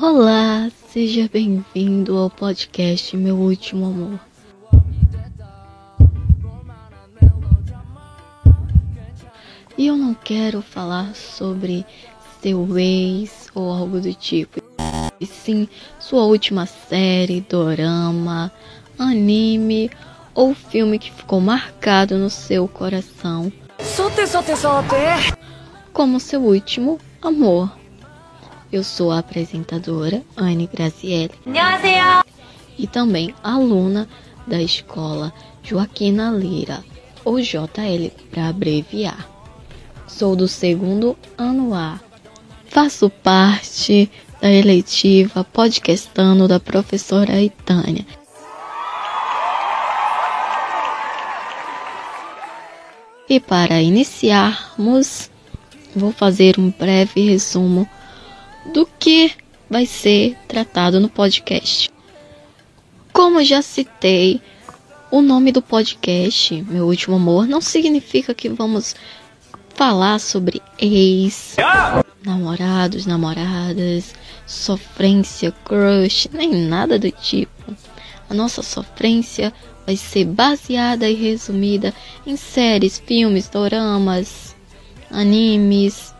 Olá, seja bem-vindo ao podcast Meu Último Amor. E eu não quero falar sobre seu ex ou algo do tipo, e sim sua última série, dorama, anime ou filme que ficou marcado no seu coração. Como seu último amor. Eu sou a apresentadora Anne Grazielli e também aluna da escola Joaquina Lira, ou JL para abreviar. Sou do segundo ano A. Faço parte da eletiva podcastando da professora Itânia. E para iniciarmos, vou fazer um breve resumo do que vai ser tratado no podcast. Como já citei, o nome do podcast, Meu Último Amor, não significa que vamos falar sobre ex, namorados, namoradas, sofrência, crush, nem nada do tipo. A nossa sofrência vai ser baseada e resumida em séries, filmes, doramas, animes,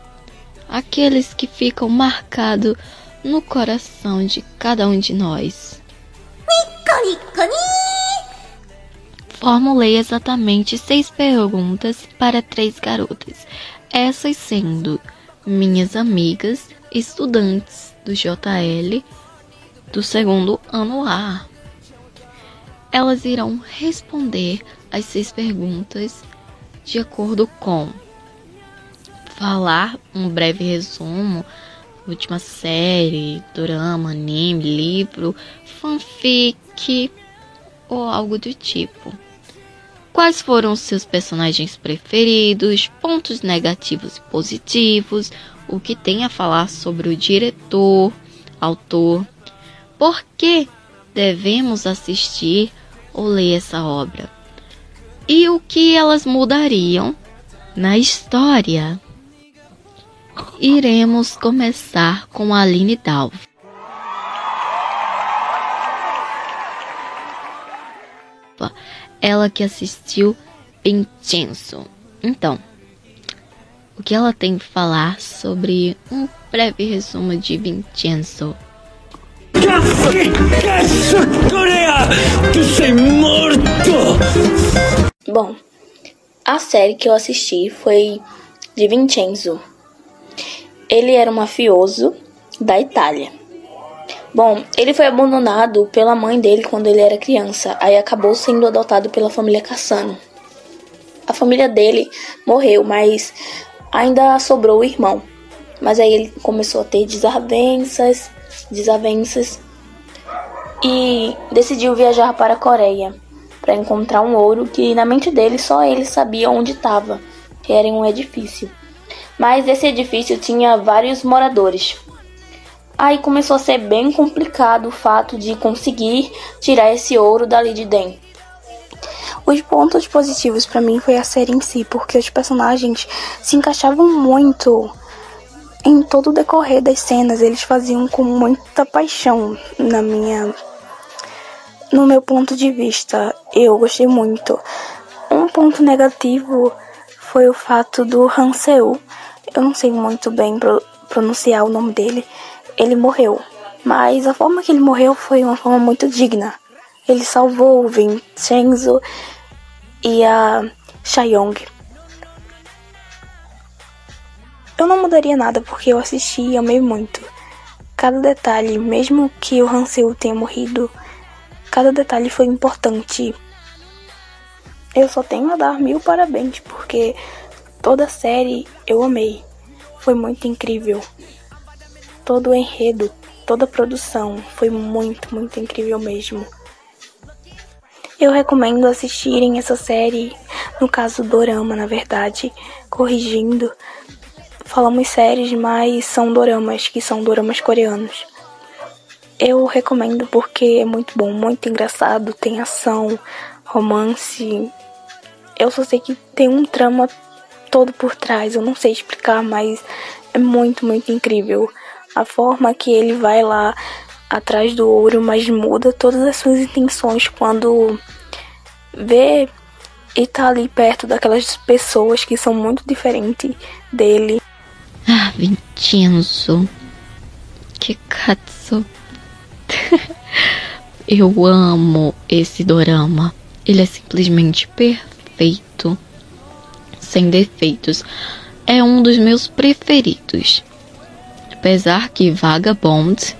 aqueles que ficam marcados no coração de cada um de nós. Formulei exatamente seis perguntas para três garotas, essas sendo minhas amigas estudantes do JL do segundo ano A. Elas irão responder as seis perguntas de acordo com falar um breve resumo, última série, drama, anime, livro, fanfic ou algo do tipo. Quais foram os seus personagens preferidos, pontos negativos e positivos, o que tem a falar sobre o diretor, autor, por que devemos assistir ou ler essa obra e o que elas mudariam na história. Iremos começar com a Aline Dalva. Ela que assistiu Vincenzo. Então, o que ela tem que falar sobre um breve resumo de Vincenzo? Bom, a série que eu assisti foi de Vincenzo. Ele era um mafioso da Itália. Bom, ele foi abandonado pela mãe dele quando ele era criança, aí acabou sendo adotado pela família Cassano. A família dele morreu, mas ainda sobrou o irmão. Mas aí ele começou a ter desavenças, desavenças e decidiu viajar para a Coreia para encontrar um ouro que na mente dele só ele sabia onde estava, que era em um edifício mas esse edifício tinha vários moradores. Aí começou a ser bem complicado o fato de conseguir tirar esse ouro dali de dentro. Os pontos positivos para mim foi a série em si, porque os personagens se encaixavam muito em todo o decorrer das cenas, eles faziam com muita paixão na minha no meu ponto de vista. Eu gostei muito. Um ponto negativo foi o fato do Hansel eu não sei muito bem pro, pronunciar o nome dele, ele morreu. Mas a forma que ele morreu foi uma forma muito digna. Ele salvou o Vincenzo e a Shayong. Eu não mudaria nada porque eu assisti e amei muito. Cada detalhe, mesmo que o Hansel tenha morrido, cada detalhe foi importante. Eu só tenho a dar mil parabéns porque Toda a série eu amei. Foi muito incrível. Todo o enredo, toda a produção foi muito, muito incrível mesmo. Eu recomendo assistirem essa série, no caso Dorama, na verdade, corrigindo. Falamos séries, mas são doramas, que são doramas coreanos. Eu recomendo porque é muito bom, muito engraçado, tem ação, romance. Eu só sei que tem um trama todo por trás, eu não sei explicar, mas é muito, muito incrível. A forma que ele vai lá atrás do ouro, mas muda todas as suas intenções quando vê e tá ali perto daquelas pessoas que são muito diferentes dele. Ah, Vincenzo. Que cazzo. Eu amo esse dorama. Ele é simplesmente perfeito, sem defeitos. É um dos meus preferidos Apesar que Vagabond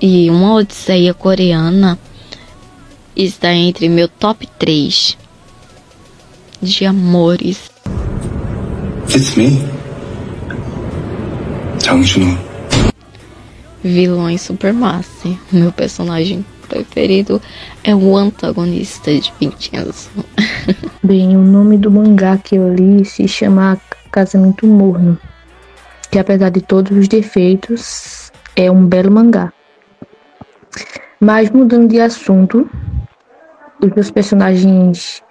e Uma Odisseia Coreana está entre meu top 3 de amores. It's me. 장준호. Vilões Supermasse. Meu personagem preferido é o antagonista de Vincenzo. Bem, o nome do mangá que eu li se chama Casamento Morno, que apesar de todos os defeitos, é um belo mangá. Mas mudando de assunto, os meus personagens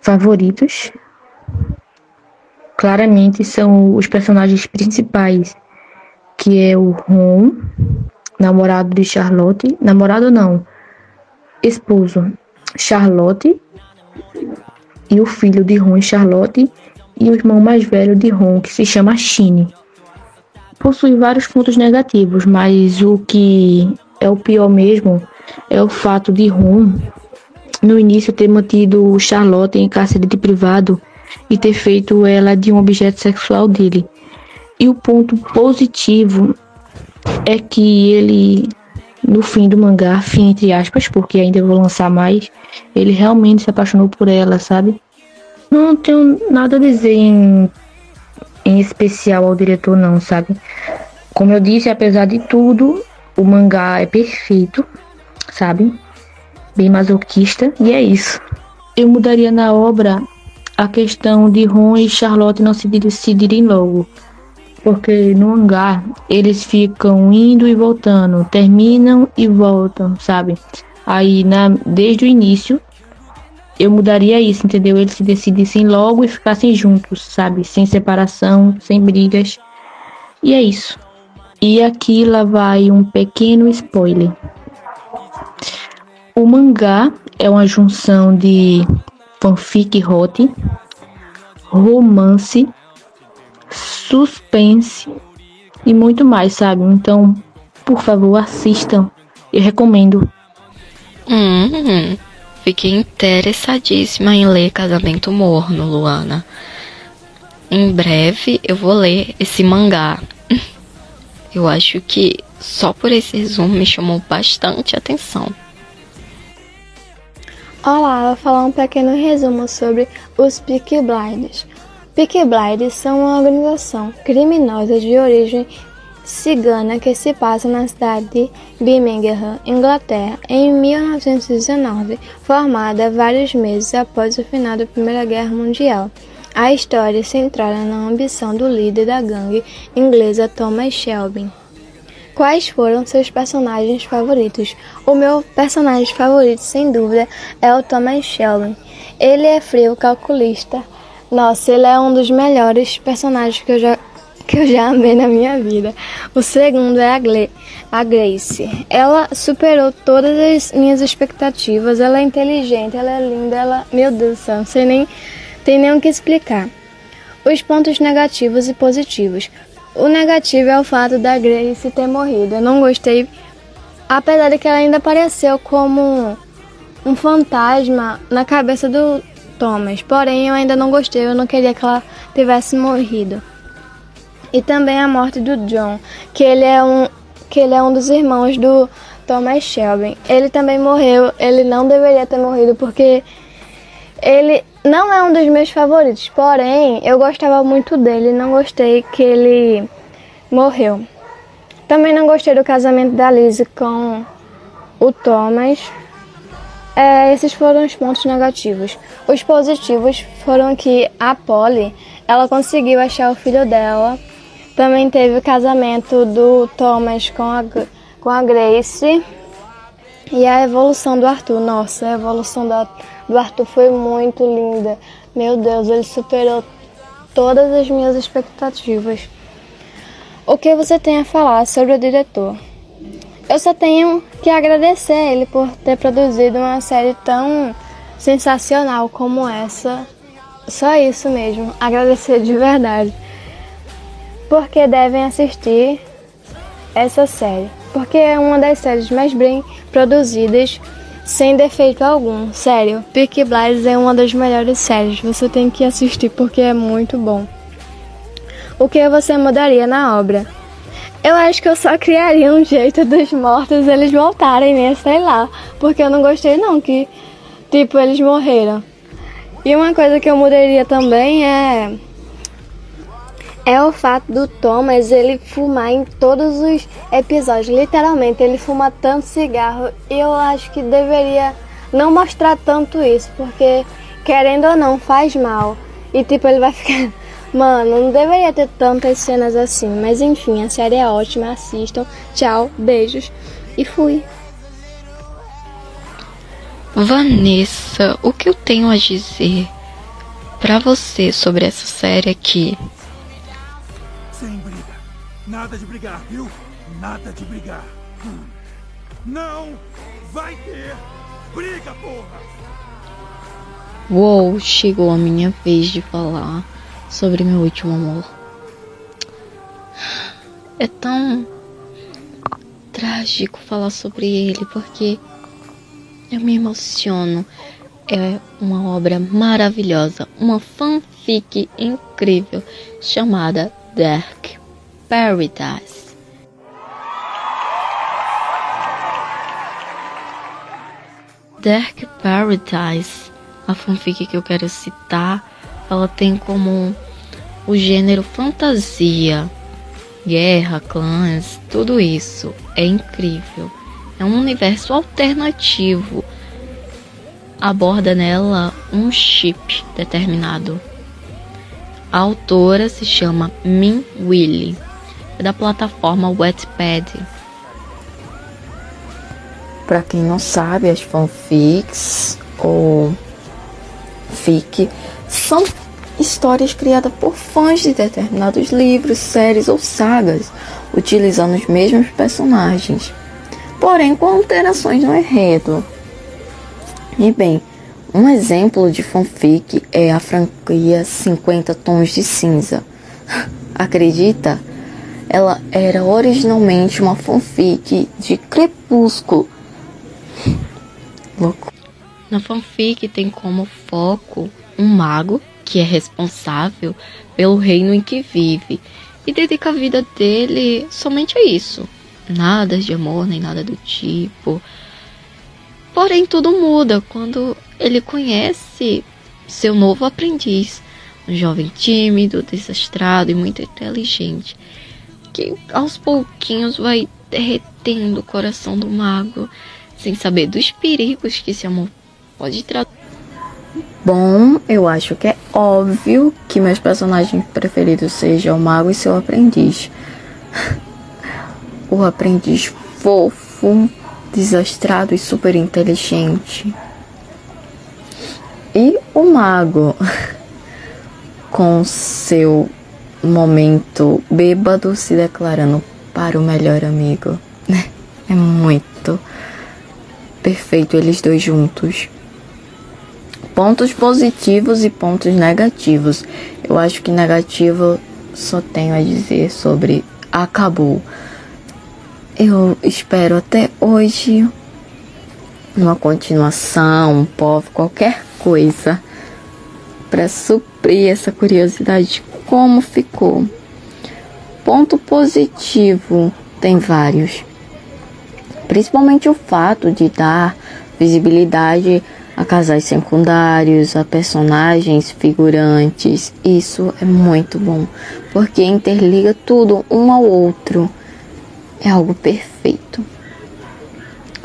favoritos claramente são os personagens principais, que é o Ron, namorado de Charlotte, namorado não, esposo Charlotte e o filho de Ron e Charlotte e o irmão mais velho de Ron, que se chama Shine. Possui vários pontos negativos, mas o que é o pior mesmo é o fato de Ron no início ter mantido Charlotte em cárcere de privado e ter feito ela de um objeto sexual dele. E o ponto positivo é que ele, no fim do mangá, fim entre aspas, porque ainda vou lançar mais, ele realmente se apaixonou por ela, sabe? Não tenho nada a dizer em, em especial ao diretor, não, sabe? Como eu disse, apesar de tudo, o mangá é perfeito, sabe? Bem masoquista, e é isso. Eu mudaria na obra a questão de Ron e Charlotte não se decidirem logo. Porque no hangar eles ficam indo e voltando, terminam e voltam, sabe? Aí na, desde o início eu mudaria isso, entendeu? Eles se decidissem logo e ficassem juntos, sabe? Sem separação, sem brigas. E é isso. E aqui lá vai um pequeno spoiler. O mangá é uma junção de fanfic hot, romance, suspense e muito mais, sabe? Então, por favor, assistam. Eu recomendo. Hum, fiquei interessadíssima em ler Casamento Morno, Luana. Em breve eu vou ler esse mangá. Eu acho que só por esse resumo me chamou bastante atenção. Olá, vou falar um pequeno resumo sobre os Peaky Blinders. Peaky Blinders são uma organização criminosa de origem cigana que se passa na cidade de Birmingham, Inglaterra, em 1919, formada vários meses após o final da Primeira Guerra Mundial. A história é centrada na ambição do líder da gangue inglesa Thomas Shelby. Quais foram seus personagens favoritos? O meu personagem favorito, sem dúvida, é o Thomas Shelby. Ele é frio, calculista. Nossa, ele é um dos melhores personagens que eu já que eu já amei na minha vida. O segundo é a, Gle a Grace. Ela superou todas as minhas expectativas. Ela é inteligente, ela é linda, ela, meu Deus do céu, não sei nem tem nem o que explicar. Os pontos negativos e positivos. O negativo é o fato da Grace ter morrido. Eu não gostei, apesar de que ela ainda apareceu como um fantasma na cabeça do Thomas. Porém, eu ainda não gostei, eu não queria que ela tivesse morrido. E também a morte do John, que ele é um que ele é um dos irmãos do Thomas Shelby. Ele também morreu, ele não deveria ter morrido porque ele não é um dos meus favoritos, porém eu gostava muito dele, não gostei que ele morreu. Também não gostei do casamento da Lizzie com o Thomas. É, esses foram os pontos negativos. Os positivos foram que a Polly, ela conseguiu achar o filho dela. Também teve o casamento do Thomas com a, com a Grace. E a evolução do Arthur. Nossa, a evolução da, do Arthur foi muito linda. Meu Deus, ele superou todas as minhas expectativas. O que você tem a falar sobre o diretor? Eu só tenho que agradecer a ele por ter produzido uma série tão sensacional como essa. Só isso mesmo, agradecer de verdade. Porque devem assistir essa série, porque é uma das séries mais bem produzidas, sem defeito algum. Sério, Peaky Blinders é uma das melhores séries. Você tem que assistir porque é muito bom. O que você mudaria na obra? Eu acho que eu só criaria um jeito dos mortos eles voltarem, né? Sei lá. Porque eu não gostei não que, tipo, eles morreram. E uma coisa que eu mudaria também é é o fato do Thomas ele fumar em todos os episódios. Literalmente, ele fuma tanto cigarro. E eu acho que deveria não mostrar tanto isso, porque querendo ou não faz mal. E tipo, ele vai ficar Mano, não deveria ter tantas cenas assim, mas enfim, a série é ótima, assistam. Tchau, beijos e fui. Vanessa, o que eu tenho a dizer para você sobre essa série aqui? Nada de brigar, viu? Nada de brigar. Não vai ter briga, porra! Uou, chegou a minha vez de falar sobre meu último amor. É tão trágico falar sobre ele porque eu me emociono. É uma obra maravilhosa, uma fanfic incrível chamada Dark Paradise. Dark Paradise, a fanfic que eu quero citar, ela tem como o gênero fantasia, guerra, clãs, tudo isso é incrível. É um universo alternativo. Aborda nela um chip determinado. A autora se chama Min Willy, da plataforma Wattpad. Para quem não sabe, as fanfics ou fic são histórias criadas por fãs de determinados livros, séries ou sagas, utilizando os mesmos personagens, porém com alterações no enredo. E bem, um exemplo de fanfic é a franquia 50 Tons de Cinza. Acredita? Ela era originalmente uma fanfic de Crepúsculo. Louco. Na fanfic tem como foco um mago que é responsável pelo reino em que vive e dedica a vida dele somente a isso. Nada de amor nem nada do tipo. Porém, tudo muda quando ele conhece seu novo aprendiz, um jovem tímido, desastrado e muito inteligente, que aos pouquinhos vai derretendo o coração do mago, sem saber dos perigos que esse amor pode trazer. Bom, eu acho que é óbvio que meus personagens preferidos sejam o mago e seu aprendiz. o aprendiz fofo, desastrado e super inteligente. E o mago com seu momento bêbado se declarando para o melhor amigo. É muito perfeito eles dois juntos pontos positivos e pontos negativos. Eu acho que negativo só tenho a dizer sobre acabou. Eu espero até hoje uma continuação, um povo, qualquer coisa para suprir essa curiosidade de como ficou. Ponto positivo tem vários, principalmente o fato de dar visibilidade a casais secundários, a personagens figurantes. Isso é muito bom, porque interliga tudo um ao outro. É algo perfeito.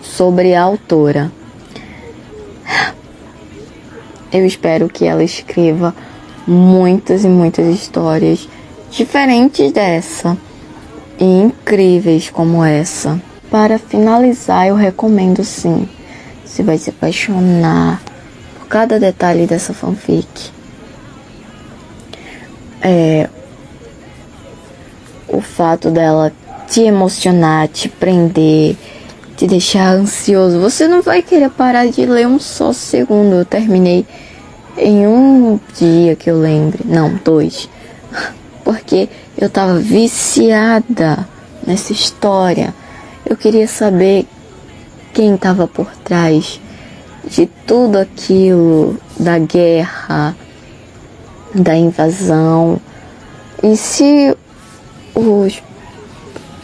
Sobre a autora. Eu espero que ela escreva muitas e muitas histórias diferentes dessa e incríveis como essa. Para finalizar, eu recomendo sim. Você vai se apaixonar por cada detalhe dessa fanfic. É, o fato dela te emocionar, te prender, te deixar ansioso. Você não vai querer parar de ler um só segundo. Eu terminei em um dia que eu lembre, não, dois, porque eu tava viciada nessa história. Eu queria saber quem estava por trás de tudo aquilo da guerra, da invasão. E se os,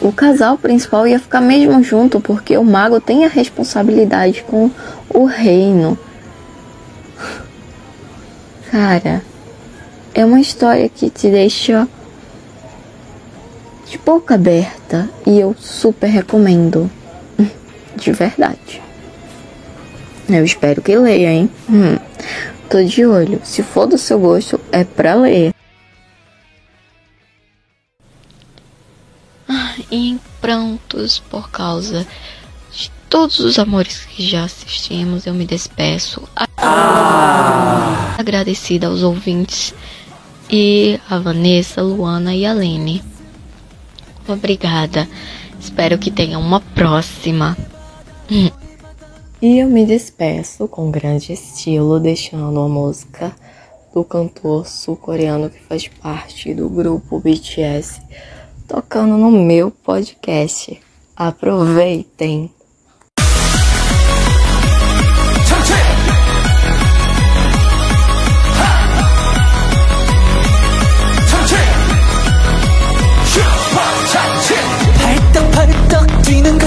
o casal principal ia ficar mesmo junto, porque o mago tem a responsabilidade com o reino. Cara, é uma história que te deixa de boca aberta e eu super recomendo. De verdade. Eu espero que leia, hein? Hum, tô de olho. Se for do seu gosto, é pra ler. E em prantos por causa de todos os amores que já assistimos, eu me despeço. Ah. Agradecida aos ouvintes e a Vanessa, Luana e a Lene. Obrigada. Espero que tenha uma próxima. E eu me despeço com grande estilo, deixando a música do cantor sul-coreano que faz parte do grupo BTS tocando no meu podcast. Aproveitem!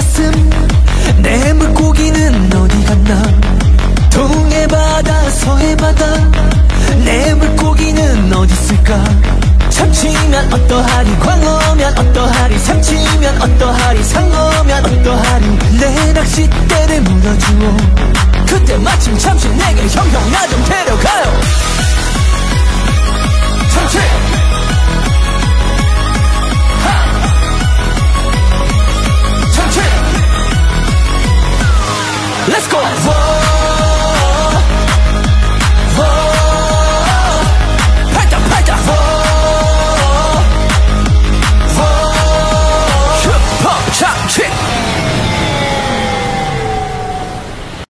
가슴 내 물고기는 어디 갔나? 동해 바다 서해 바다 내 물고기는 어디 있을까? 참치면 어떠하리 광어면 어떠하리 삼치면 어떠하리 상어면 어떠하리 내 낚싯대를 물어주오 그때 마침 잠시 내게 형형 나 좀 데려가요. 참치 Let's go. Whoa.